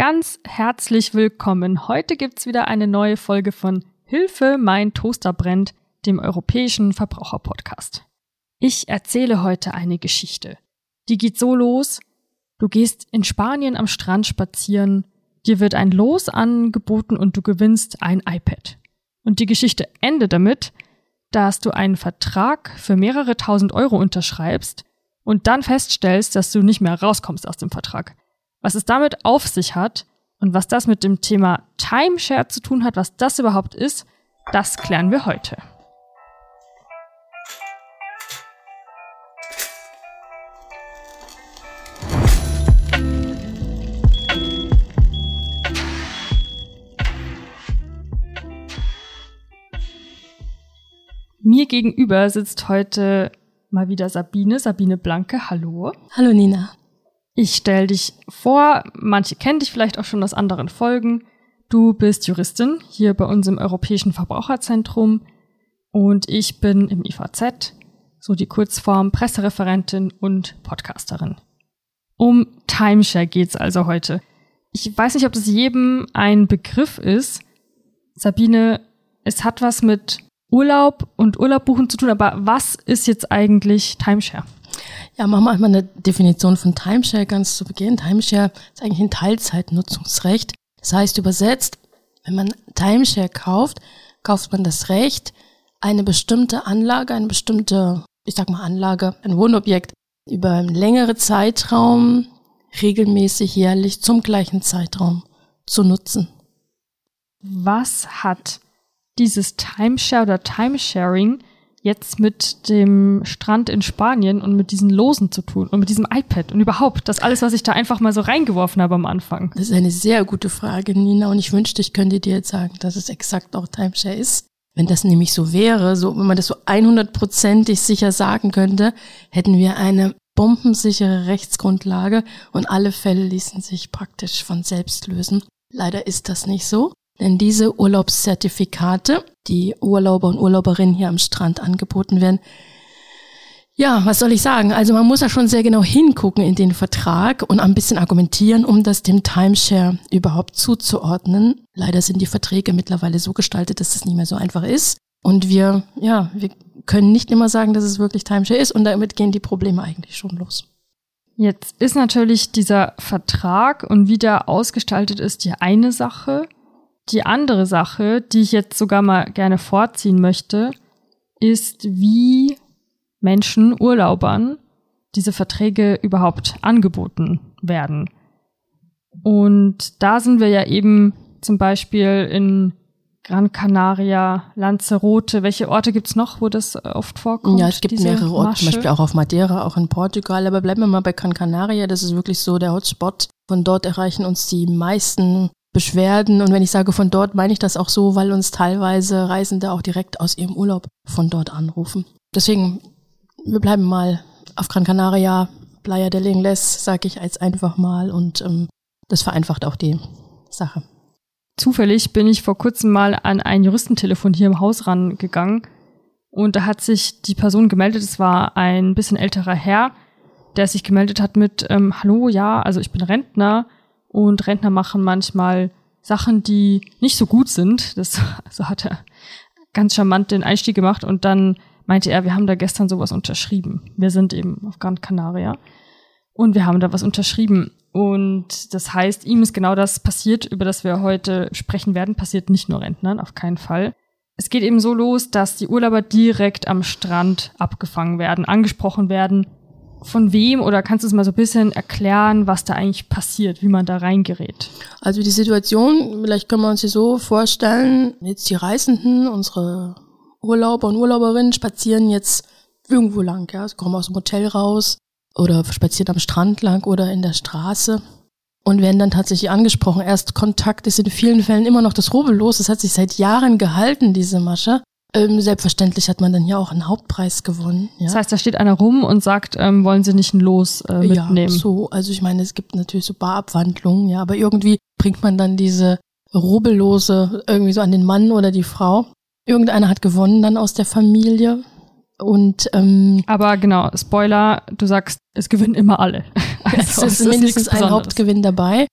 ganz herzlich willkommen. Heute gibt's wieder eine neue Folge von Hilfe, mein Toaster brennt, dem europäischen Verbraucherpodcast. Ich erzähle heute eine Geschichte. Die geht so los. Du gehst in Spanien am Strand spazieren, dir wird ein Los angeboten und du gewinnst ein iPad. Und die Geschichte endet damit, dass du einen Vertrag für mehrere tausend Euro unterschreibst und dann feststellst, dass du nicht mehr rauskommst aus dem Vertrag. Was es damit auf sich hat und was das mit dem Thema Timeshare zu tun hat, was das überhaupt ist, das klären wir heute. Mir gegenüber sitzt heute mal wieder Sabine, Sabine Blanke. Hallo. Hallo Nina. Ich stelle dich vor, manche kennen dich vielleicht auch schon aus anderen Folgen. Du bist Juristin hier bei uns im Europäischen Verbraucherzentrum und ich bin im IVZ, so die Kurzform Pressereferentin und Podcasterin. Um Timeshare geht's also heute. Ich weiß nicht, ob das jedem ein Begriff ist. Sabine, es hat was mit Urlaub und Urlaub buchen zu tun, aber was ist jetzt eigentlich Timeshare? Ja, machen wir einmal eine Definition von Timeshare ganz zu Beginn. Timeshare ist eigentlich ein Teilzeitnutzungsrecht. Das heißt übersetzt, wenn man Timeshare kauft, kauft man das Recht, eine bestimmte Anlage, eine bestimmte, ich sag mal Anlage, ein Wohnobjekt über einen längeren Zeitraum regelmäßig jährlich zum gleichen Zeitraum zu nutzen. Was hat dieses Timeshare oder Timesharing jetzt mit dem Strand in Spanien und mit diesen Losen zu tun und mit diesem iPad und überhaupt das alles, was ich da einfach mal so reingeworfen habe am Anfang? Das ist eine sehr gute Frage, Nina, und ich wünschte, ich könnte dir jetzt sagen, dass es exakt auch Timeshare ist. Wenn das nämlich so wäre, so, wenn man das so 100%ig sicher sagen könnte, hätten wir eine bombensichere Rechtsgrundlage und alle Fälle ließen sich praktisch von selbst lösen. Leider ist das nicht so. Denn diese Urlaubszertifikate, die Urlauber und Urlauberinnen hier am Strand angeboten werden, ja, was soll ich sagen? Also man muss da schon sehr genau hingucken in den Vertrag und ein bisschen argumentieren, um das dem Timeshare überhaupt zuzuordnen. Leider sind die Verträge mittlerweile so gestaltet, dass das nicht mehr so einfach ist. Und wir, ja, wir können nicht immer sagen, dass es wirklich Timeshare ist und damit gehen die Probleme eigentlich schon los. Jetzt ist natürlich dieser Vertrag und wie der ausgestaltet ist die eine Sache. Die andere Sache, die ich jetzt sogar mal gerne vorziehen möchte, ist, wie Menschen, Urlaubern, diese Verträge überhaupt angeboten werden. Und da sind wir ja eben zum Beispiel in Gran Canaria, Lanzarote. Welche Orte gibt's noch, wo das oft vorkommt? Ja, es gibt mehrere Orte, Masche? zum Beispiel auch auf Madeira, auch in Portugal. Aber bleiben wir mal bei Gran Canaria. Das ist wirklich so der Hotspot. Von dort erreichen uns die meisten Beschwerden. Und wenn ich sage von dort, meine ich das auch so, weil uns teilweise Reisende auch direkt aus ihrem Urlaub von dort anrufen. Deswegen, wir bleiben mal auf Gran Canaria, Playa del Ingles, sage ich als einfach mal. Und ähm, das vereinfacht auch die Sache. Zufällig bin ich vor kurzem mal an ein Juristentelefon hier im Haus rangegangen. Und da hat sich die Person gemeldet, es war ein bisschen älterer Herr, der sich gemeldet hat mit, ähm, hallo, ja, also ich bin Rentner und Rentner machen manchmal Sachen, die nicht so gut sind. Das also hat er ganz charmant den Einstieg gemacht und dann meinte er, wir haben da gestern sowas unterschrieben. Wir sind eben auf Gran Canaria und wir haben da was unterschrieben. Und das heißt, ihm ist genau das passiert, über das wir heute sprechen werden, passiert nicht nur Rentnern, auf keinen Fall. Es geht eben so los, dass die Urlauber direkt am Strand abgefangen werden, angesprochen werden von wem oder kannst du es mal so ein bisschen erklären, was da eigentlich passiert, wie man da reingerät? Also die Situation, vielleicht können wir uns sie so vorstellen, jetzt die Reisenden, unsere Urlauber und Urlauberinnen spazieren jetzt irgendwo lang, ja, sie kommen aus dem Hotel raus oder spazieren am Strand lang oder in der Straße und werden dann tatsächlich angesprochen. Erst Kontakt ist in vielen Fällen immer noch das Rubbellos. Es hat sich seit Jahren gehalten, diese Masche. Ähm, selbstverständlich hat man dann ja auch einen Hauptpreis gewonnen. Ja. Das heißt, da steht einer rum und sagt, ähm, wollen Sie nicht ein Los äh, mitnehmen? Ja, so. Also ich meine, es gibt natürlich so Barabwandlungen, ja, aber irgendwie bringt man dann diese Rubbellose irgendwie so an den Mann oder die Frau. Irgendeiner hat gewonnen dann aus der Familie. Und ähm, aber genau, Spoiler, du sagst, es gewinnen immer alle. Also, es ist mindestens ein Hauptgewinn dabei.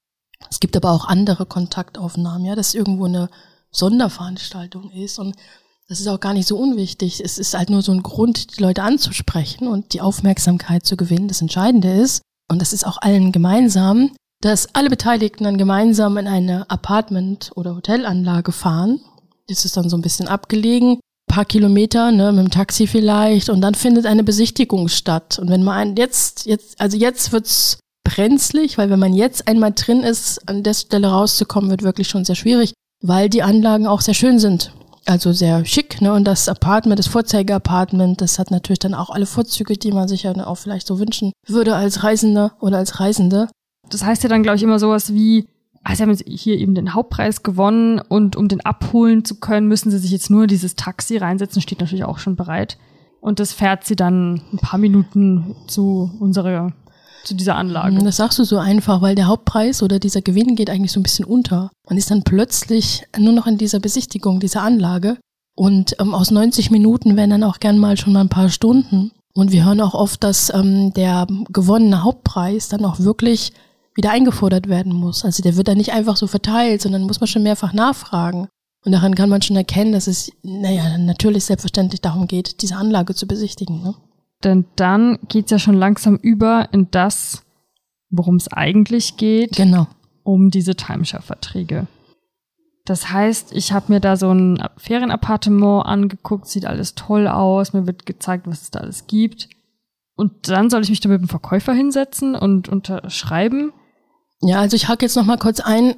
Es gibt aber auch andere Kontaktaufnahmen, ja, dass irgendwo eine Sonderveranstaltung ist und das ist auch gar nicht so unwichtig. Es ist halt nur so ein Grund, die Leute anzusprechen und die Aufmerksamkeit zu gewinnen. Das Entscheidende ist, und das ist auch allen gemeinsam, dass alle Beteiligten dann gemeinsam in eine Apartment- oder Hotelanlage fahren. Das ist dann so ein bisschen abgelegen, paar Kilometer, ne, mit dem Taxi vielleicht, und dann findet eine Besichtigung statt. Und wenn man jetzt, jetzt, also jetzt wird's brenzlig, weil wenn man jetzt einmal drin ist, an der Stelle rauszukommen, wird wirklich schon sehr schwierig, weil die Anlagen auch sehr schön sind also sehr schick, ne? Und das Apartment, das Vorzeige-Apartment, das hat natürlich dann auch alle Vorzüge, die man sich ja auch vielleicht so wünschen würde als Reisender oder als Reisende. Das heißt ja dann, glaube ich, immer sowas wie, ah, sie haben hier eben den Hauptpreis gewonnen und um den abholen zu können, müssen sie sich jetzt nur dieses Taxi reinsetzen, steht natürlich auch schon bereit. Und das fährt sie dann ein paar Minuten zu unserer zu dieser Anlage. Das sagst du so einfach, weil der Hauptpreis oder dieser Gewinn geht eigentlich so ein bisschen unter. Man ist dann plötzlich nur noch in dieser Besichtigung dieser Anlage und ähm, aus 90 Minuten werden dann auch gern mal schon mal ein paar Stunden. Und wir hören auch oft, dass ähm, der gewonnene Hauptpreis dann auch wirklich wieder eingefordert werden muss. Also der wird dann nicht einfach so verteilt, sondern muss man schon mehrfach nachfragen. Und daran kann man schon erkennen, dass es, naja, natürlich selbstverständlich darum geht, diese Anlage zu besichtigen. Ne? Denn dann geht's ja schon langsam über in das, worum es eigentlich geht. Genau. Um diese Timeshare-Verträge. Das heißt, ich habe mir da so ein Ferienappartement angeguckt, sieht alles toll aus, mir wird gezeigt, was es da alles gibt. Und dann soll ich mich da mit dem Verkäufer hinsetzen und unterschreiben. Ja, also ich hake jetzt noch mal kurz ein.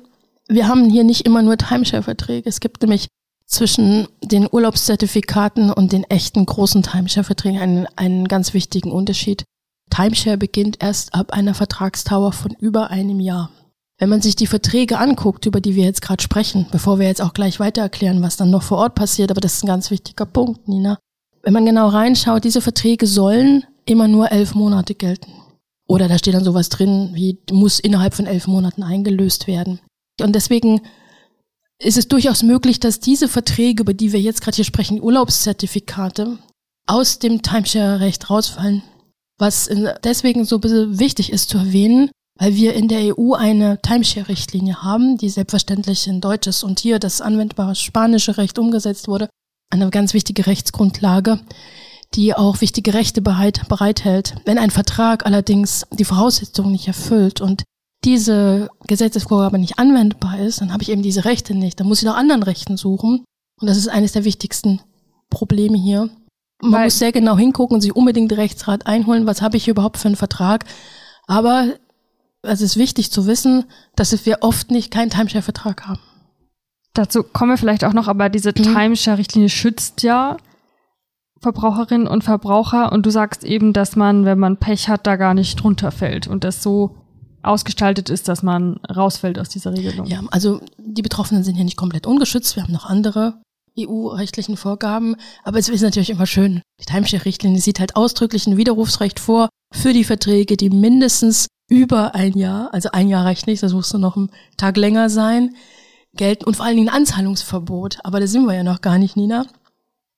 Wir haben hier nicht immer nur Timeshare-Verträge. Es gibt nämlich zwischen den Urlaubszertifikaten und den echten großen Timeshare-Verträgen einen, einen ganz wichtigen Unterschied. Timeshare beginnt erst ab einer Vertragstauer von über einem Jahr. Wenn man sich die Verträge anguckt, über die wir jetzt gerade sprechen, bevor wir jetzt auch gleich weiter erklären, was dann noch vor Ort passiert, aber das ist ein ganz wichtiger Punkt, Nina. Wenn man genau reinschaut, diese Verträge sollen immer nur elf Monate gelten. Oder da steht dann sowas drin, wie muss innerhalb von elf Monaten eingelöst werden. Und deswegen ist es durchaus möglich, dass diese Verträge, über die wir jetzt gerade hier sprechen, Urlaubszertifikate, aus dem Timeshare-Recht rausfallen. Was deswegen so wichtig ist zu erwähnen, weil wir in der EU eine Timeshare-Richtlinie haben, die selbstverständlich in deutsches und hier das anwendbare spanische Recht umgesetzt wurde. Eine ganz wichtige Rechtsgrundlage, die auch wichtige Rechte bereithält. Wenn ein Vertrag allerdings die Voraussetzungen nicht erfüllt und diese Gesetzesvorgabe nicht anwendbar ist, dann habe ich eben diese Rechte nicht. Dann muss ich nach anderen Rechten suchen. Und das ist eines der wichtigsten Probleme hier. Man Weil muss sehr genau hingucken und sich unbedingt Rechtsrat einholen, was habe ich hier überhaupt für einen Vertrag. Aber es ist wichtig zu wissen, dass wir oft nicht keinen Timeshare-Vertrag haben. Dazu kommen wir vielleicht auch noch, aber diese mhm. Timeshare-Richtlinie schützt ja Verbraucherinnen und Verbraucher und du sagst eben, dass man, wenn man Pech hat, da gar nicht drunter fällt und das so ausgestaltet ist, dass man rausfällt aus dieser Regelung. Ja, also die Betroffenen sind hier nicht komplett ungeschützt. Wir haben noch andere EU-rechtlichen Vorgaben. Aber es ist natürlich immer schön. Die Timeshare-Richtlinie sieht halt ausdrücklich ein Widerrufsrecht vor für die Verträge, die mindestens über ein Jahr, also ein Jahr reicht nicht, das muss noch einen Tag länger sein, gelten und vor allen Dingen ein Anzahlungsverbot. Aber da sind wir ja noch gar nicht, Nina.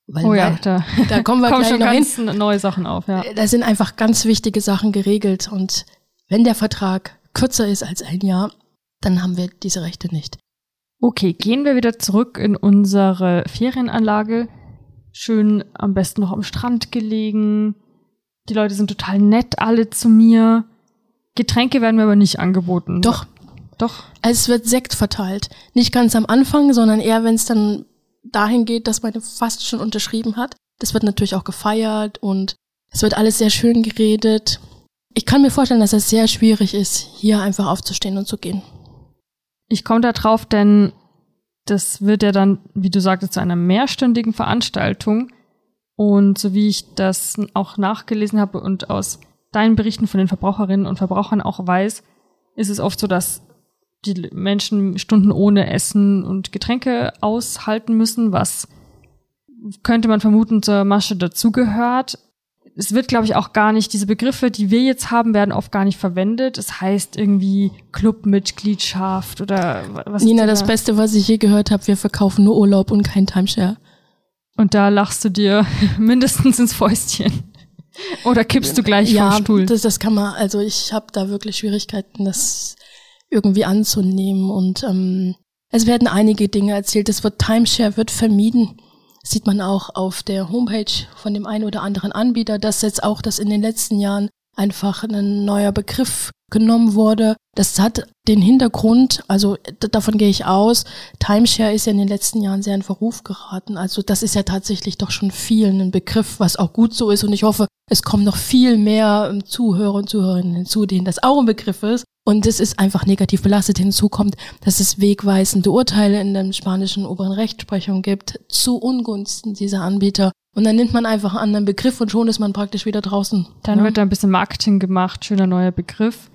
Weil oh ja, da, da kommen wir kommen schon noch ganz hin. neue Sachen auf. Ja. Da sind einfach ganz wichtige Sachen geregelt und wenn der Vertrag kürzer ist als ein Jahr, dann haben wir diese Rechte nicht. Okay, gehen wir wieder zurück in unsere Ferienanlage. Schön am besten noch am Strand gelegen. Die Leute sind total nett alle zu mir. Getränke werden mir aber nicht angeboten. Doch. Doch. Es wird Sekt verteilt. Nicht ganz am Anfang, sondern eher, wenn es dann dahin geht, dass man fast schon unterschrieben hat. Das wird natürlich auch gefeiert und es wird alles sehr schön geredet. Ich kann mir vorstellen, dass es sehr schwierig ist, hier einfach aufzustehen und zu gehen. Ich komme da drauf, denn das wird ja dann, wie du sagtest, zu einer mehrstündigen Veranstaltung. Und so wie ich das auch nachgelesen habe und aus deinen Berichten von den Verbraucherinnen und Verbrauchern auch weiß, ist es oft so, dass die Menschen Stunden ohne Essen und Getränke aushalten müssen, was könnte man vermuten zur Masche dazugehört es wird, glaube ich, auch gar nicht, diese Begriffe, die wir jetzt haben, werden oft gar nicht verwendet. Es heißt irgendwie Clubmitgliedschaft oder was. Nina, das Beste, was ich je gehört habe, wir verkaufen nur Urlaub und kein Timeshare. Und da lachst du dir mindestens ins Fäustchen. Oder kippst du gleich ja, vom Stuhl? Das, das kann man, also ich habe da wirklich Schwierigkeiten, das irgendwie anzunehmen. Und ähm, es werden einige Dinge erzählt. Es wird Timeshare wird vermieden. Sieht man auch auf der Homepage von dem einen oder anderen Anbieter, dass jetzt auch das in den letzten Jahren einfach ein neuer Begriff genommen wurde. Das hat den Hintergrund, also davon gehe ich aus, Timeshare ist ja in den letzten Jahren sehr in Verruf geraten. Also das ist ja tatsächlich doch schon vielen ein Begriff, was auch gut so ist. Und ich hoffe, es kommen noch viel mehr Zuhörer und Zuhörerinnen hinzu, denen das auch ein Begriff ist. Und es ist einfach negativ belastet. Hinzu kommt, dass es wegweisende Urteile in der spanischen oberen Rechtsprechung gibt zu Ungunsten dieser Anbieter. Und dann nimmt man einfach einen anderen Begriff und schon ist man praktisch wieder draußen. Dann ja? wird da ein bisschen Marketing gemacht, schöner neuer Begriff.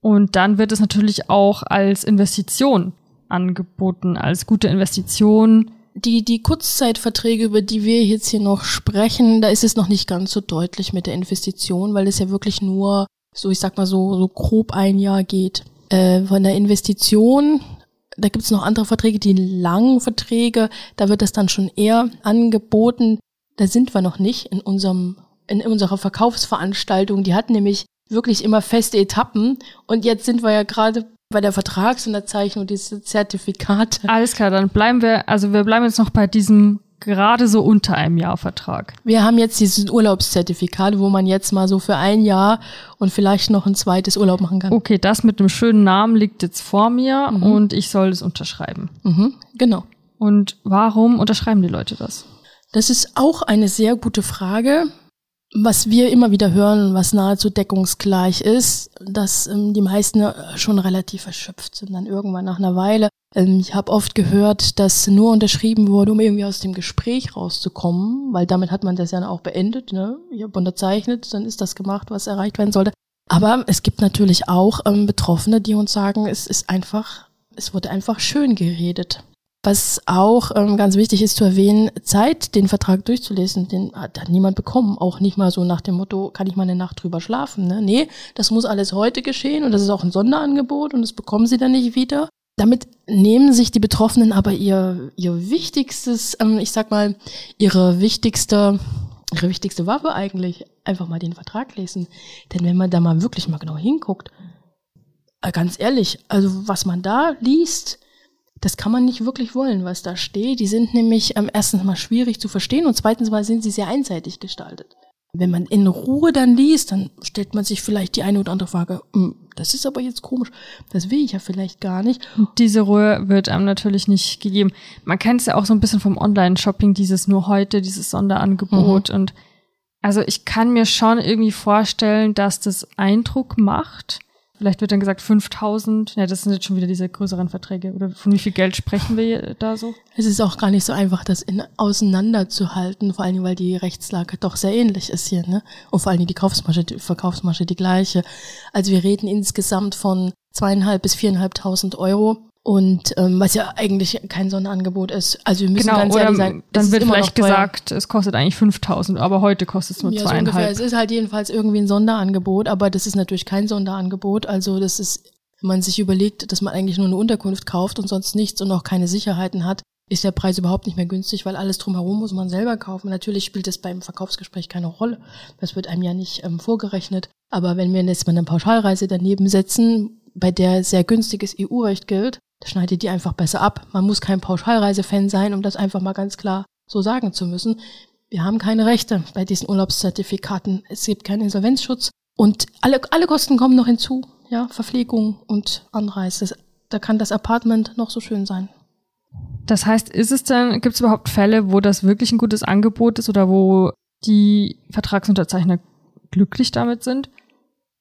Und dann wird es natürlich auch als Investition angeboten, als gute Investition. Die, die Kurzzeitverträge, über die wir jetzt hier noch sprechen, da ist es noch nicht ganz so deutlich mit der Investition, weil es ja wirklich nur, so ich sag mal so, so grob ein Jahr geht. Äh, von der Investition, da gibt es noch andere Verträge, die langen Verträge, da wird das dann schon eher angeboten. Da sind wir noch nicht in unserem in unserer Verkaufsveranstaltung. Die hat nämlich wirklich immer feste Etappen. Und jetzt sind wir ja gerade bei der Vertragsunterzeichnung, diese Zertifikate. Alles klar, dann bleiben wir, also wir bleiben jetzt noch bei diesem gerade so unter einem Jahr Vertrag. Wir haben jetzt dieses Urlaubszertifikat, wo man jetzt mal so für ein Jahr und vielleicht noch ein zweites Urlaub machen kann. Okay, das mit dem schönen Namen liegt jetzt vor mir mhm. und ich soll es unterschreiben. Mhm, genau. Und warum unterschreiben die Leute das? Das ist auch eine sehr gute Frage was wir immer wieder hören, was nahezu deckungsgleich ist, dass ähm, die meisten äh, schon relativ erschöpft sind dann irgendwann nach einer Weile. Ähm, ich habe oft gehört, dass nur unterschrieben wurde, um irgendwie aus dem Gespräch rauszukommen, weil damit hat man das ja auch beendet. Ne? Ich habe unterzeichnet, dann ist das gemacht, was erreicht werden sollte. Aber es gibt natürlich auch ähm, Betroffene, die uns sagen, es ist einfach, es wurde einfach schön geredet. Was auch ähm, ganz wichtig ist zu erwähnen, Zeit, den Vertrag durchzulesen, den hat, hat niemand bekommen. Auch nicht mal so nach dem Motto, kann ich mal eine Nacht drüber schlafen. Ne? Nee, das muss alles heute geschehen und das ist auch ein Sonderangebot und das bekommen sie dann nicht wieder. Damit nehmen sich die Betroffenen aber ihr, ihr wichtigstes, ähm, ich sag mal, ihre wichtigste, ihre wichtigste Waffe eigentlich, einfach mal den Vertrag lesen. Denn wenn man da mal wirklich mal genau hinguckt, äh, ganz ehrlich, also was man da liest, das kann man nicht wirklich wollen, was da steht. Die sind nämlich ähm, erstens mal schwierig zu verstehen und zweitens mal sind sie sehr einseitig gestaltet. Wenn man in Ruhe dann liest, dann stellt man sich vielleicht die eine oder andere Frage, hm, das ist aber jetzt komisch, das will ich ja vielleicht gar nicht. Diese Ruhe wird einem natürlich nicht gegeben. Man kennt es ja auch so ein bisschen vom Online-Shopping, dieses nur heute, dieses Sonderangebot. Mhm. Und also ich kann mir schon irgendwie vorstellen, dass das Eindruck macht, Vielleicht wird dann gesagt 5000. Ja, das sind jetzt schon wieder diese größeren Verträge. Oder von wie viel Geld sprechen wir da so? Es ist auch gar nicht so einfach, das in, auseinanderzuhalten, vor allem, weil die Rechtslage doch sehr ähnlich ist hier, ne? Und vor allem die Kaufsmasche, die Verkaufsmasche die gleiche. Also wir reden insgesamt von zweieinhalb bis viereinhalbtausend Euro. Und ähm, was ja eigentlich kein Sonderangebot ist. Also wir müssen genau, ganz ehrlich sein. Dann wird vielleicht gesagt, es kostet eigentlich 5000, aber heute kostet es nur ja, zweieinhalb. So ungefähr. Es ist halt jedenfalls irgendwie ein Sonderangebot, aber das ist natürlich kein Sonderangebot. Also das ist, wenn man sich überlegt, dass man eigentlich nur eine Unterkunft kauft und sonst nichts und auch keine Sicherheiten hat, ist der Preis überhaupt nicht mehr günstig, weil alles drumherum muss man selber kaufen. Natürlich spielt das beim Verkaufsgespräch keine Rolle. Das wird einem ja nicht ähm, vorgerechnet. Aber wenn wir jetzt mal eine Pauschalreise daneben setzen, bei der sehr günstiges EU-Recht gilt, schneidet die einfach besser ab. Man muss kein Pauschalreisefan sein, um das einfach mal ganz klar so sagen zu müssen. Wir haben keine Rechte bei diesen Urlaubszertifikaten. Es gibt keinen Insolvenzschutz und alle, alle Kosten kommen noch hinzu. Ja, Verpflegung und Anreise. Da kann das Apartment noch so schön sein. Das heißt, ist es denn, gibt es überhaupt Fälle, wo das wirklich ein gutes Angebot ist oder wo die Vertragsunterzeichner glücklich damit sind?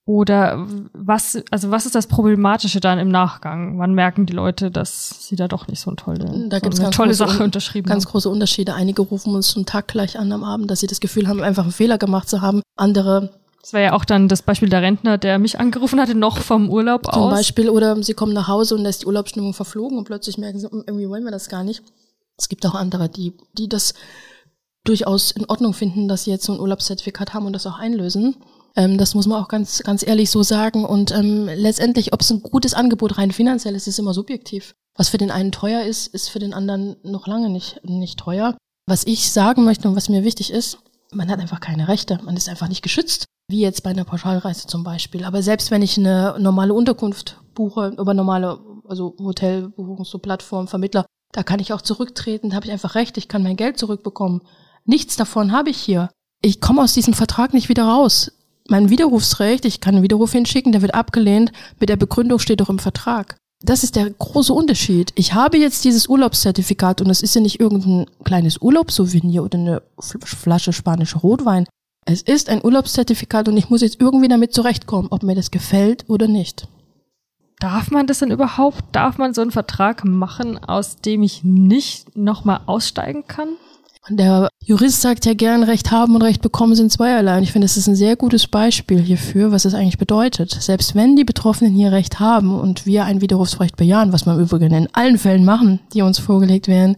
Oder was, also was ist das Problematische dann im Nachgang? Wann merken die Leute, dass sie da doch nicht so eine tolle, da gibt's so eine tolle Sache unterschrieben Ganz haben? große Unterschiede. Einige rufen uns zum Tag gleich an am Abend, dass sie das Gefühl haben, einfach einen Fehler gemacht zu haben. Andere das wäre ja auch dann das Beispiel der Rentner, der mich angerufen hatte, noch vom Urlaub zum aus. Zum Beispiel, oder sie kommen nach Hause und da ist die Urlaubsstimmung verflogen und plötzlich merken sie, hm, irgendwie wollen wir das gar nicht. Es gibt auch andere, die, die das durchaus in Ordnung finden, dass sie jetzt so ein Urlaubszertifikat haben und das auch einlösen. Ähm, das muss man auch ganz, ganz ehrlich so sagen. Und ähm, letztendlich, ob es ein gutes Angebot rein finanziell ist, ist immer subjektiv. Was für den einen teuer ist, ist für den anderen noch lange nicht, nicht teuer. Was ich sagen möchte und was mir wichtig ist, man hat einfach keine Rechte. Man ist einfach nicht geschützt, wie jetzt bei einer Pauschalreise zum Beispiel. Aber selbst wenn ich eine normale Unterkunft buche über normale, also Hotelbuchungs, so Plattform, Vermittler, da kann ich auch zurücktreten, da habe ich einfach recht, ich kann mein Geld zurückbekommen. Nichts davon habe ich hier. Ich komme aus diesem Vertrag nicht wieder raus. Mein Widerrufsrecht, ich kann einen Widerruf hinschicken, der wird abgelehnt, mit der Begründung steht doch im Vertrag. Das ist der große Unterschied. Ich habe jetzt dieses Urlaubszertifikat und es ist ja nicht irgendein kleines Urlaubssouvenir oder eine Flasche spanischer Rotwein. Es ist ein Urlaubszertifikat und ich muss jetzt irgendwie damit zurechtkommen, ob mir das gefällt oder nicht. Darf man das denn überhaupt? Darf man so einen Vertrag machen, aus dem ich nicht nochmal aussteigen kann? Der Jurist sagt ja gern, Recht haben und Recht bekommen sind zweierlei. Und ich finde, das ist ein sehr gutes Beispiel hierfür, was es eigentlich bedeutet. Selbst wenn die Betroffenen hier Recht haben und wir ein Widerrufsrecht bejahen, was wir im Übrigen in allen Fällen machen, die uns vorgelegt werden,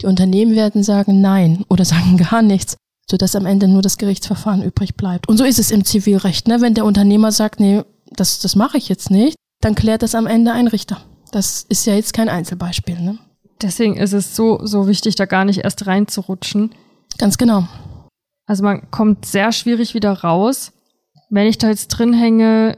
die Unternehmen werden sagen Nein oder sagen gar nichts, sodass am Ende nur das Gerichtsverfahren übrig bleibt. Und so ist es im Zivilrecht. Ne? Wenn der Unternehmer sagt, nee, das, das mache ich jetzt nicht, dann klärt das am Ende ein Richter. Das ist ja jetzt kein Einzelbeispiel. Ne? Deswegen ist es so, so wichtig, da gar nicht erst reinzurutschen. Ganz genau. Also man kommt sehr schwierig wieder raus. Wenn ich da jetzt drin hänge,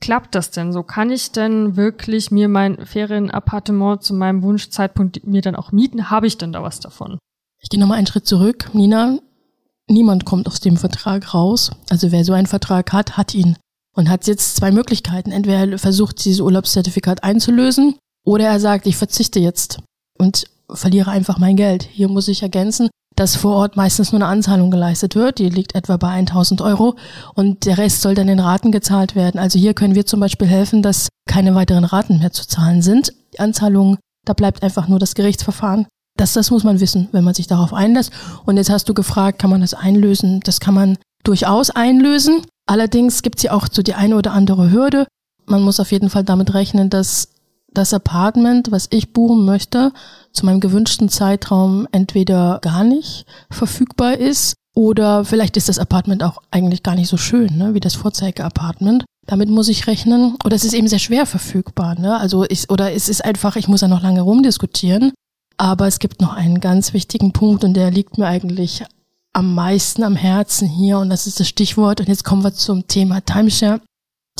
klappt das denn so? Kann ich denn wirklich mir mein Ferienappartement zu meinem Wunschzeitpunkt mir dann auch mieten? Habe ich denn da was davon? Ich gehe nochmal einen Schritt zurück. Nina, niemand kommt aus dem Vertrag raus. Also wer so einen Vertrag hat, hat ihn. Und hat jetzt zwei Möglichkeiten. Entweder er versucht, dieses Urlaubszertifikat einzulösen oder er sagt, ich verzichte jetzt und verliere einfach mein Geld. Hier muss ich ergänzen, dass vor Ort meistens nur eine Anzahlung geleistet wird. Die liegt etwa bei 1000 Euro und der Rest soll dann in Raten gezahlt werden. Also hier können wir zum Beispiel helfen, dass keine weiteren Raten mehr zu zahlen sind. Die Anzahlung, da bleibt einfach nur das Gerichtsverfahren. Das, das muss man wissen, wenn man sich darauf einlässt. Und jetzt hast du gefragt, kann man das einlösen? Das kann man durchaus einlösen. Allerdings gibt es ja auch so die eine oder andere Hürde. Man muss auf jeden Fall damit rechnen, dass das Apartment, was ich buchen möchte, zu meinem gewünschten Zeitraum entweder gar nicht verfügbar ist oder vielleicht ist das Apartment auch eigentlich gar nicht so schön, ne, wie das Vorzeige-Apartment. Damit muss ich rechnen. Oder es ist eben sehr schwer verfügbar. Ne? Also ich, oder es ist einfach, ich muss ja noch lange rumdiskutieren. Aber es gibt noch einen ganz wichtigen Punkt und der liegt mir eigentlich am meisten am Herzen hier und das ist das Stichwort. Und jetzt kommen wir zum Thema Timeshare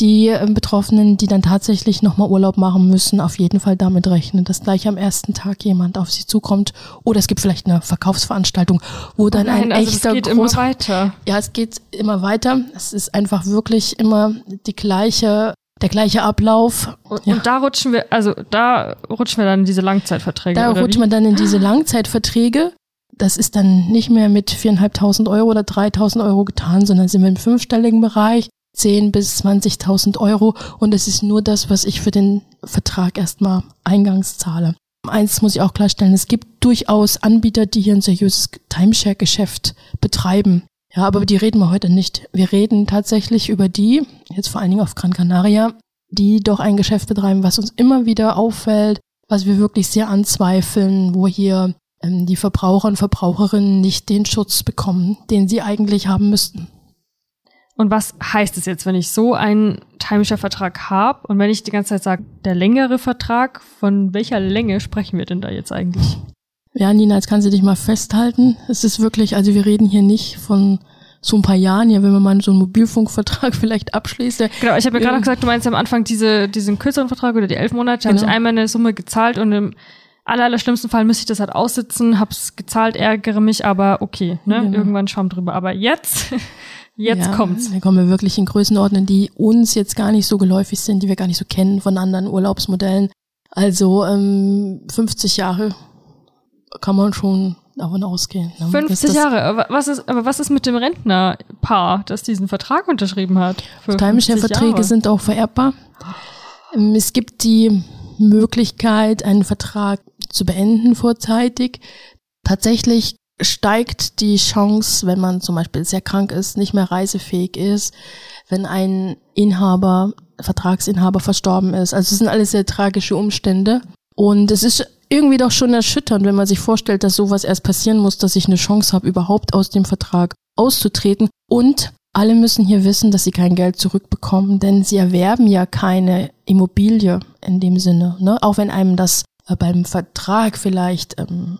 die äh, Betroffenen, die dann tatsächlich nochmal Urlaub machen müssen, auf jeden Fall damit rechnen, dass gleich am ersten Tag jemand auf sie zukommt. Oder es gibt vielleicht eine Verkaufsveranstaltung, wo dann oh nein, ein also echter es geht immer weiter. Ja, es geht immer weiter. Es ist einfach wirklich immer die gleiche der gleiche Ablauf. Und, ja. und, da rutschen wir, also da rutschen wir dann in diese Langzeitverträge. Da rutschen wir dann in diese Langzeitverträge. Das ist dann nicht mehr mit viereinhalbtausend Euro oder dreitausend Euro getan, sondern sind wir im fünfstelligen Bereich. 10 bis 20.000 Euro und es ist nur das, was ich für den Vertrag erstmal eingangs zahle. Eins muss ich auch klarstellen, es gibt durchaus Anbieter, die hier ein seriöses Timeshare-Geschäft betreiben. Ja, aber die reden wir heute nicht. Wir reden tatsächlich über die, jetzt vor allen Dingen auf Gran Canaria, die doch ein Geschäft betreiben, was uns immer wieder auffällt, was wir wirklich sehr anzweifeln, wo hier ähm, die Verbraucher und Verbraucherinnen nicht den Schutz bekommen, den sie eigentlich haben müssten. Und was heißt es jetzt, wenn ich so einen Timeshare-Vertrag habe und wenn ich die ganze Zeit sage, der längere Vertrag, von welcher Länge sprechen wir denn da jetzt eigentlich? Ja, Nina, jetzt kannst du dich mal festhalten. Es ist wirklich, also wir reden hier nicht von so ein paar Jahren, ja, wenn man mal so einen Mobilfunkvertrag vielleicht abschließt. Genau, ich habe ja gerade gesagt, du meinst am Anfang diese, diesen kürzeren Vertrag oder die elf Monate, genau. habe ich einmal eine Summe gezahlt und im aller, aller schlimmsten Fall müsste ich das halt aussitzen, hab's gezahlt, ärgere mich, aber okay, ne, genau. irgendwann Schaum drüber. Aber jetzt Jetzt ja, kommt's. Dann kommen wir wirklich in Größenordnungen, die uns jetzt gar nicht so geläufig sind, die wir gar nicht so kennen von anderen Urlaubsmodellen. Also ähm, 50 Jahre kann man schon davon ausgehen. Ne? 50 Jahre. Aber was ist, aber was ist mit dem Rentnerpaar, das diesen Vertrag unterschrieben hat? Timeshare-Verträge sind auch vererbbar. Ähm, es gibt die Möglichkeit, einen Vertrag zu beenden vorzeitig. Tatsächlich steigt die Chance, wenn man zum Beispiel sehr krank ist, nicht mehr reisefähig ist, wenn ein Inhaber, Vertragsinhaber verstorben ist. Also es sind alles sehr tragische Umstände. Und es ist irgendwie doch schon erschütternd, wenn man sich vorstellt, dass sowas erst passieren muss, dass ich eine Chance habe, überhaupt aus dem Vertrag auszutreten. Und alle müssen hier wissen, dass sie kein Geld zurückbekommen, denn sie erwerben ja keine Immobilie in dem Sinne. Ne? Auch wenn einem das äh, beim Vertrag vielleicht ähm,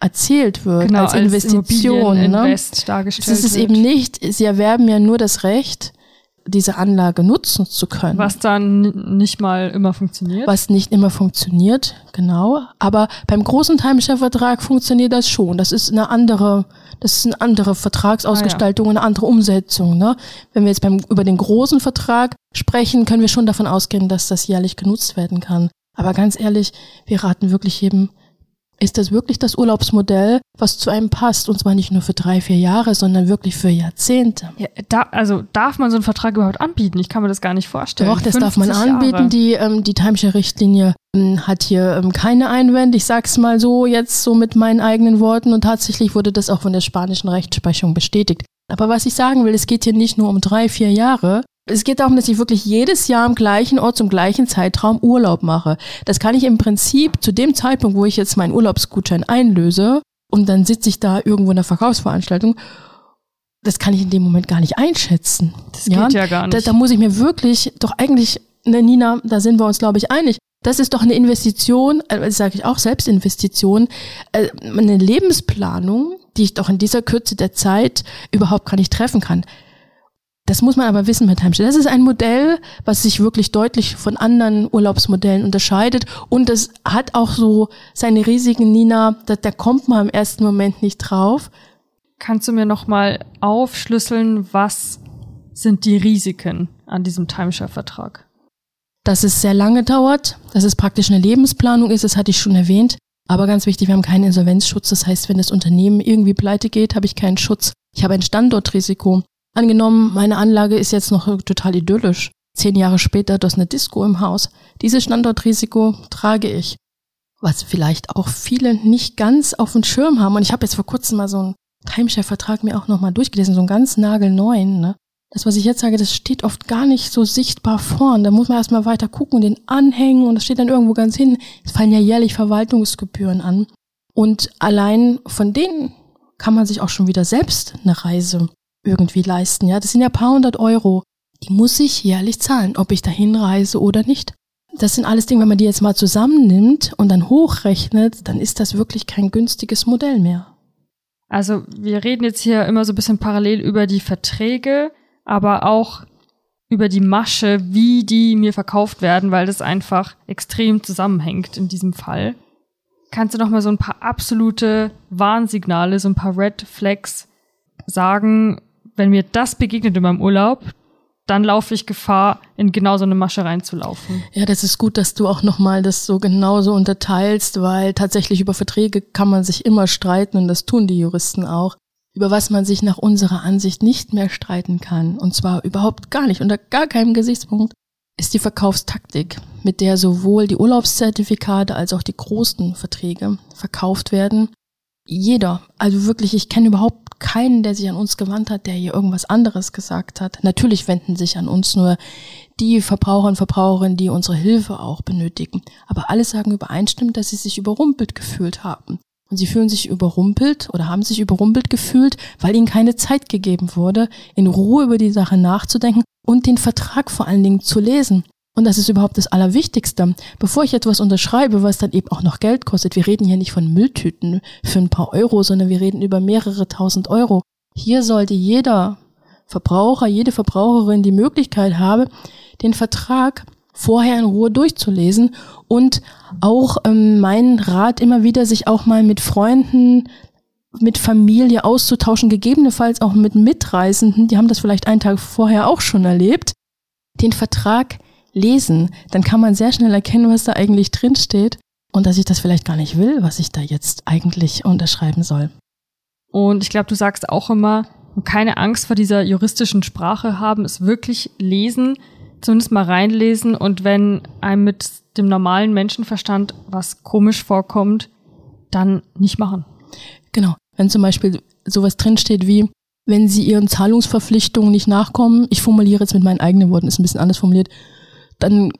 erzählt wird genau, als Investition. Als ne? dargestellt es ist es eben nicht, sie erwerben ja nur das Recht, diese Anlage nutzen zu können. Was dann nicht mal immer funktioniert. Was nicht immer funktioniert, genau. Aber beim großen Timeshare-Vertrag funktioniert das schon. Das ist eine andere, das ist eine andere Vertragsausgestaltung, ah, ja. eine andere Umsetzung. Ne? Wenn wir jetzt beim, über den großen Vertrag sprechen, können wir schon davon ausgehen, dass das jährlich genutzt werden kann. Aber ganz ehrlich, wir raten wirklich jedem, ist das wirklich das Urlaubsmodell, was zu einem passt? Und zwar nicht nur für drei, vier Jahre, sondern wirklich für Jahrzehnte. Ja, da, also darf man so einen Vertrag überhaupt anbieten? Ich kann mir das gar nicht vorstellen. Doch, das darf man anbieten. Jahre. Die, ähm, die Timeshare-Richtlinie ähm, hat hier ähm, keine Einwände. Ich sag's mal so jetzt so mit meinen eigenen Worten und tatsächlich wurde das auch von der spanischen Rechtsprechung bestätigt. Aber was ich sagen will, es geht hier nicht nur um drei, vier Jahre, es geht darum, dass ich wirklich jedes Jahr am gleichen Ort zum gleichen Zeitraum Urlaub mache. Das kann ich im Prinzip zu dem Zeitpunkt, wo ich jetzt meinen Urlaubsgutschein einlöse und dann sitze ich da irgendwo in der Verkaufsveranstaltung, das kann ich in dem Moment gar nicht einschätzen. Das geht ja, ja gar nicht. Da, da muss ich mir wirklich, doch eigentlich, ne, Nina, da sind wir uns, glaube ich, einig. Das ist doch eine Investition, äh, sage ich auch, Selbstinvestition, äh, eine Lebensplanung, die ich doch in dieser Kürze der Zeit überhaupt gar nicht treffen kann. Das muss man aber wissen bei Timeshare. Das ist ein Modell, was sich wirklich deutlich von anderen Urlaubsmodellen unterscheidet. Und das hat auch so seine Risiken, Nina. Da, da kommt man im ersten Moment nicht drauf. Kannst du mir nochmal aufschlüsseln, was sind die Risiken an diesem Timeshare-Vertrag? Dass es sehr lange dauert, dass es praktisch eine Lebensplanung ist, das hatte ich schon erwähnt. Aber ganz wichtig, wir haben keinen Insolvenzschutz. Das heißt, wenn das Unternehmen irgendwie pleite geht, habe ich keinen Schutz. Ich habe ein Standortrisiko. Angenommen, meine Anlage ist jetzt noch total idyllisch. Zehn Jahre später das eine Disco im Haus. Dieses Standortrisiko trage ich. Was vielleicht auch viele nicht ganz auf dem Schirm haben. Und ich habe jetzt vor kurzem mal so einen Timeshare-Vertrag mir auch nochmal durchgelesen, so einen ganz nagelneuen. Ne? Das, was ich jetzt sage, das steht oft gar nicht so sichtbar vorn. Da muss man erstmal weiter gucken, den anhängen und das steht dann irgendwo ganz hin. Es fallen ja jährlich Verwaltungsgebühren an. Und allein von denen kann man sich auch schon wieder selbst eine Reise irgendwie leisten. Ja, das sind ja paar hundert Euro. Die muss ich jährlich zahlen, ob ich dahin reise oder nicht. Das sind alles Dinge, wenn man die jetzt mal zusammennimmt und dann hochrechnet, dann ist das wirklich kein günstiges Modell mehr. Also wir reden jetzt hier immer so ein bisschen parallel über die Verträge, aber auch über die Masche, wie die mir verkauft werden, weil das einfach extrem zusammenhängt in diesem Fall. Kannst du noch mal so ein paar absolute Warnsignale, so ein paar Red Flags sagen, wenn mir das begegnet in meinem Urlaub, dann laufe ich Gefahr, in genau so eine Masche reinzulaufen. Ja, das ist gut, dass du auch nochmal das so genauso unterteilst, weil tatsächlich über Verträge kann man sich immer streiten und das tun die Juristen auch. Über was man sich nach unserer Ansicht nicht mehr streiten kann, und zwar überhaupt gar nicht, unter gar keinem Gesichtspunkt, ist die Verkaufstaktik, mit der sowohl die Urlaubszertifikate als auch die großen Verträge verkauft werden. Jeder, also wirklich, ich kenne überhaupt keinen, der sich an uns gewandt hat, der hier irgendwas anderes gesagt hat. Natürlich wenden sich an uns nur die Verbraucher und Verbraucherinnen, die unsere Hilfe auch benötigen. Aber alle sagen übereinstimmend, dass sie sich überrumpelt gefühlt haben. Und sie fühlen sich überrumpelt oder haben sich überrumpelt gefühlt, weil ihnen keine Zeit gegeben wurde, in Ruhe über die Sache nachzudenken und den Vertrag vor allen Dingen zu lesen. Und das ist überhaupt das Allerwichtigste. Bevor ich etwas unterschreibe, was dann eben auch noch Geld kostet, wir reden hier nicht von Mülltüten für ein paar Euro, sondern wir reden über mehrere tausend Euro. Hier sollte jeder Verbraucher, jede Verbraucherin die Möglichkeit haben, den Vertrag vorher in Ruhe durchzulesen und auch ähm, mein Rat immer wieder, sich auch mal mit Freunden, mit Familie auszutauschen, gegebenenfalls auch mit Mitreisenden, die haben das vielleicht einen Tag vorher auch schon erlebt, den Vertrag lesen, dann kann man sehr schnell erkennen, was da eigentlich drin steht und dass ich das vielleicht gar nicht will, was ich da jetzt eigentlich unterschreiben soll. Und ich glaube, du sagst auch immer, keine Angst vor dieser juristischen Sprache haben, es wirklich lesen, zumindest mal reinlesen und wenn einem mit dem normalen Menschenverstand was komisch vorkommt, dann nicht machen. Genau. Wenn zum Beispiel sowas drinsteht wie, wenn Sie Ihren Zahlungsverpflichtungen nicht nachkommen, ich formuliere jetzt mit meinen eigenen Worten, ist ein bisschen anders formuliert, dann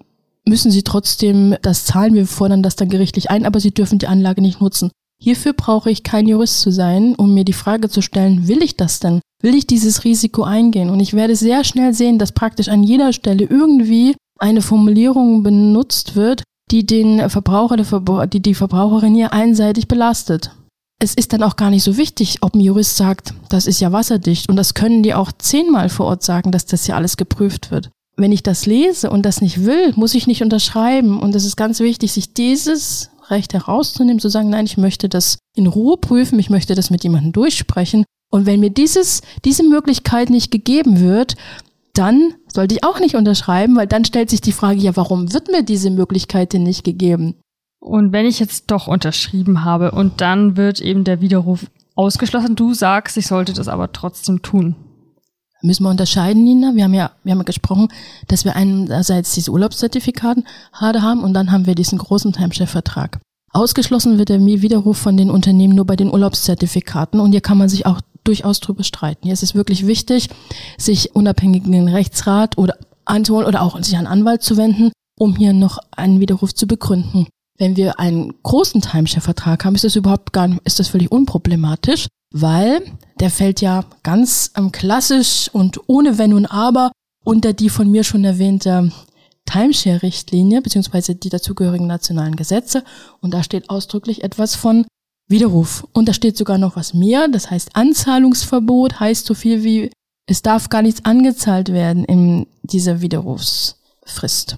müssen Sie trotzdem das zahlen. Wir fordern das dann gerichtlich ein, aber Sie dürfen die Anlage nicht nutzen. Hierfür brauche ich kein Jurist zu sein, um mir die Frage zu stellen, will ich das denn? Will ich dieses Risiko eingehen? Und ich werde sehr schnell sehen, dass praktisch an jeder Stelle irgendwie eine Formulierung benutzt wird, die den Verbraucher, die die Verbraucherin hier einseitig belastet. es ist dann auch gar nicht so wichtig, ob ein Jurist sagt, das ist ja wasserdicht. Und das können die auch zehnmal vor Ort sagen, dass das ja alles geprüft wird. Wenn ich das lese und das nicht will, muss ich nicht unterschreiben. Und es ist ganz wichtig, sich dieses Recht herauszunehmen, zu sagen, nein, ich möchte das in Ruhe prüfen, ich möchte das mit jemandem durchsprechen. Und wenn mir dieses, diese Möglichkeit nicht gegeben wird, dann sollte ich auch nicht unterschreiben, weil dann stellt sich die Frage, ja, warum wird mir diese Möglichkeit denn nicht gegeben? Und wenn ich jetzt doch unterschrieben habe und dann wird eben der Widerruf ausgeschlossen, du sagst, ich sollte das aber trotzdem tun. Müssen wir unterscheiden, Nina? Wir haben ja, wir haben ja gesprochen, dass wir einerseits diese Urlaubszertifikate haben und dann haben wir diesen großen Timeshare-Vertrag. Ausgeschlossen wird der Widerruf von den Unternehmen nur bei den Urlaubszertifikaten und hier kann man sich auch durchaus drüber streiten. Hier ist es wirklich wichtig, sich unabhängigen Rechtsrat oder anzuholen oder auch sich an Anwalt zu wenden, um hier noch einen Widerruf zu begründen. Wenn wir einen großen Timeshare-Vertrag haben, ist das überhaupt gar nicht, ist das völlig unproblematisch, weil der fällt ja ganz ähm, klassisch und ohne Wenn und Aber unter die von mir schon erwähnte Timeshare-Richtlinie beziehungsweise die dazugehörigen nationalen Gesetze und da steht ausdrücklich etwas von Widerruf. Und da steht sogar noch was mehr, das heißt Anzahlungsverbot heißt so viel wie es darf gar nichts angezahlt werden in dieser Widerrufsfrist.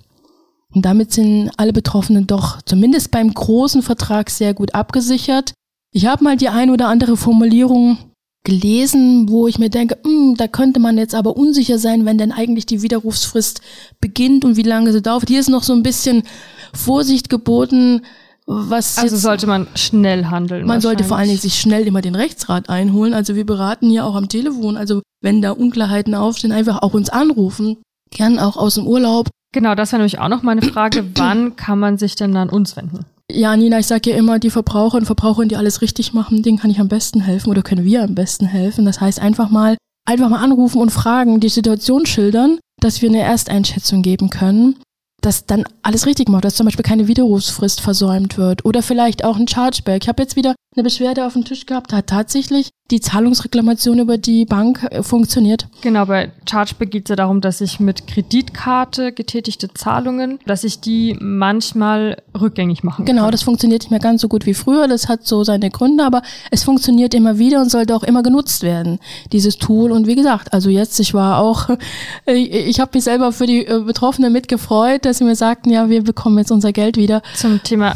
Und damit sind alle Betroffenen doch zumindest beim großen Vertrag sehr gut abgesichert. Ich habe mal die ein oder andere Formulierung gelesen, wo ich mir denke, hm, da könnte man jetzt aber unsicher sein, wenn denn eigentlich die Widerrufsfrist beginnt und wie lange sie dauert. Hier ist noch so ein bisschen Vorsicht geboten, was also sollte man schnell handeln. Man sollte vor allen Dingen sich schnell immer den Rechtsrat einholen. Also wir beraten ja auch am Telefon. Also wenn da Unklarheiten aufstehen, einfach auch uns anrufen. Gern auch aus dem Urlaub Genau, das wäre nämlich auch noch meine Frage. Wann kann man sich denn an uns wenden? Ja, Nina, ich sage ja immer, die Verbraucher und Verbraucherinnen, die alles richtig machen, denen kann ich am besten helfen oder können wir am besten helfen. Das heißt, einfach mal, einfach mal anrufen und fragen, die Situation schildern, dass wir eine Ersteinschätzung geben können dass dann alles richtig macht, dass zum Beispiel keine Widerrufsfrist versäumt wird oder vielleicht auch ein Chargeback. Ich habe jetzt wieder eine Beschwerde auf dem Tisch gehabt, da hat tatsächlich die Zahlungsreklamation über die Bank äh, funktioniert. Genau, bei Chargeback geht es ja darum, dass ich mit Kreditkarte getätigte Zahlungen, dass ich die manchmal rückgängig machen genau, kann. Genau, das funktioniert nicht mehr ganz so gut wie früher, das hat so seine Gründe, aber es funktioniert immer wieder und sollte auch immer genutzt werden, dieses Tool. Und wie gesagt, also jetzt, ich war auch, ich habe mich selber für die äh, Betroffenen mitgefreut, dass sie mir sagten, ja, wir bekommen jetzt unser Geld wieder. Zum Thema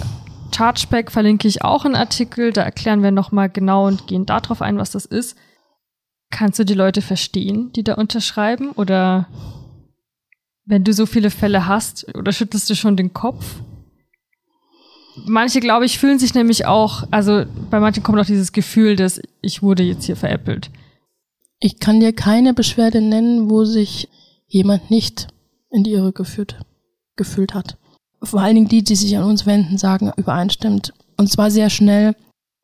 Chargeback verlinke ich auch einen Artikel, da erklären wir nochmal genau und gehen darauf ein, was das ist. Kannst du die Leute verstehen, die da unterschreiben? Oder wenn du so viele Fälle hast, oder schüttelst du schon den Kopf? Manche, glaube ich, fühlen sich nämlich auch, also bei manchen kommt auch dieses Gefühl, dass ich wurde jetzt hier veräppelt. Ich kann dir keine Beschwerde nennen, wo sich jemand nicht in die Irre geführt, gefühlt hat vor allen Dingen die, die sich an uns wenden, sagen übereinstimmt. Und zwar sehr schnell,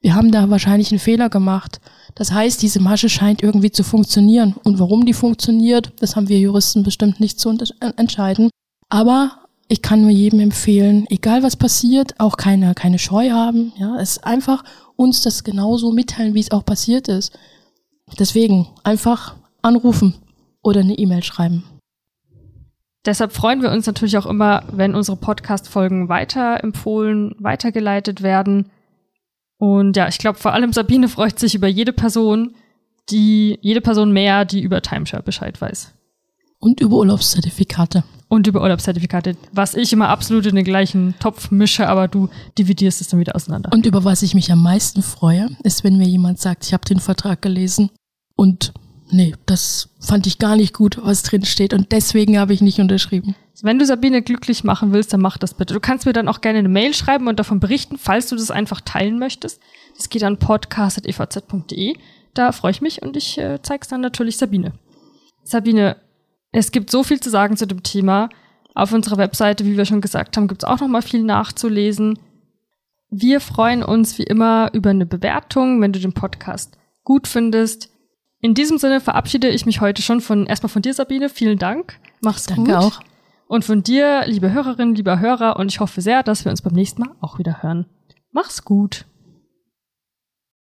wir haben da wahrscheinlich einen Fehler gemacht. Das heißt, diese Masche scheint irgendwie zu funktionieren. Und warum die funktioniert, das haben wir Juristen bestimmt nicht zu äh, entscheiden. Aber ich kann nur jedem empfehlen, egal was passiert, auch keine, keine Scheu haben. Ja, es ist einfach uns das genauso mitteilen, wie es auch passiert ist. Deswegen einfach anrufen oder eine E-Mail schreiben. Deshalb freuen wir uns natürlich auch immer, wenn unsere Podcast-Folgen weiterempfohlen, weitergeleitet werden. Und ja, ich glaube, vor allem Sabine freut sich über jede Person, die, jede Person mehr, die über Timeshare Bescheid weiß. Und über Urlaubszertifikate. Und über Urlaubszertifikate, was ich immer absolut in den gleichen Topf mische, aber du dividierst es dann wieder auseinander. Und über was ich mich am meisten freue, ist, wenn mir jemand sagt, ich habe den Vertrag gelesen und nee, das fand ich gar nicht gut, was drin steht und deswegen habe ich nicht unterschrieben. Wenn du Sabine glücklich machen willst, dann mach das bitte. Du kannst mir dann auch gerne eine Mail schreiben und davon berichten, falls du das einfach teilen möchtest. Das geht an podcast.evz.de. Da freue ich mich und ich äh, zeige es dann natürlich Sabine. Sabine, es gibt so viel zu sagen zu dem Thema. Auf unserer Webseite, wie wir schon gesagt haben, gibt es auch noch mal viel nachzulesen. Wir freuen uns wie immer über eine Bewertung, wenn du den Podcast gut findest. In diesem Sinne verabschiede ich mich heute schon von erstmal von dir, Sabine. Vielen Dank. Mach's Danke gut. Danke auch. Und von dir, liebe Hörerinnen, lieber Hörer. Und ich hoffe sehr, dass wir uns beim nächsten Mal auch wieder hören. Mach's gut.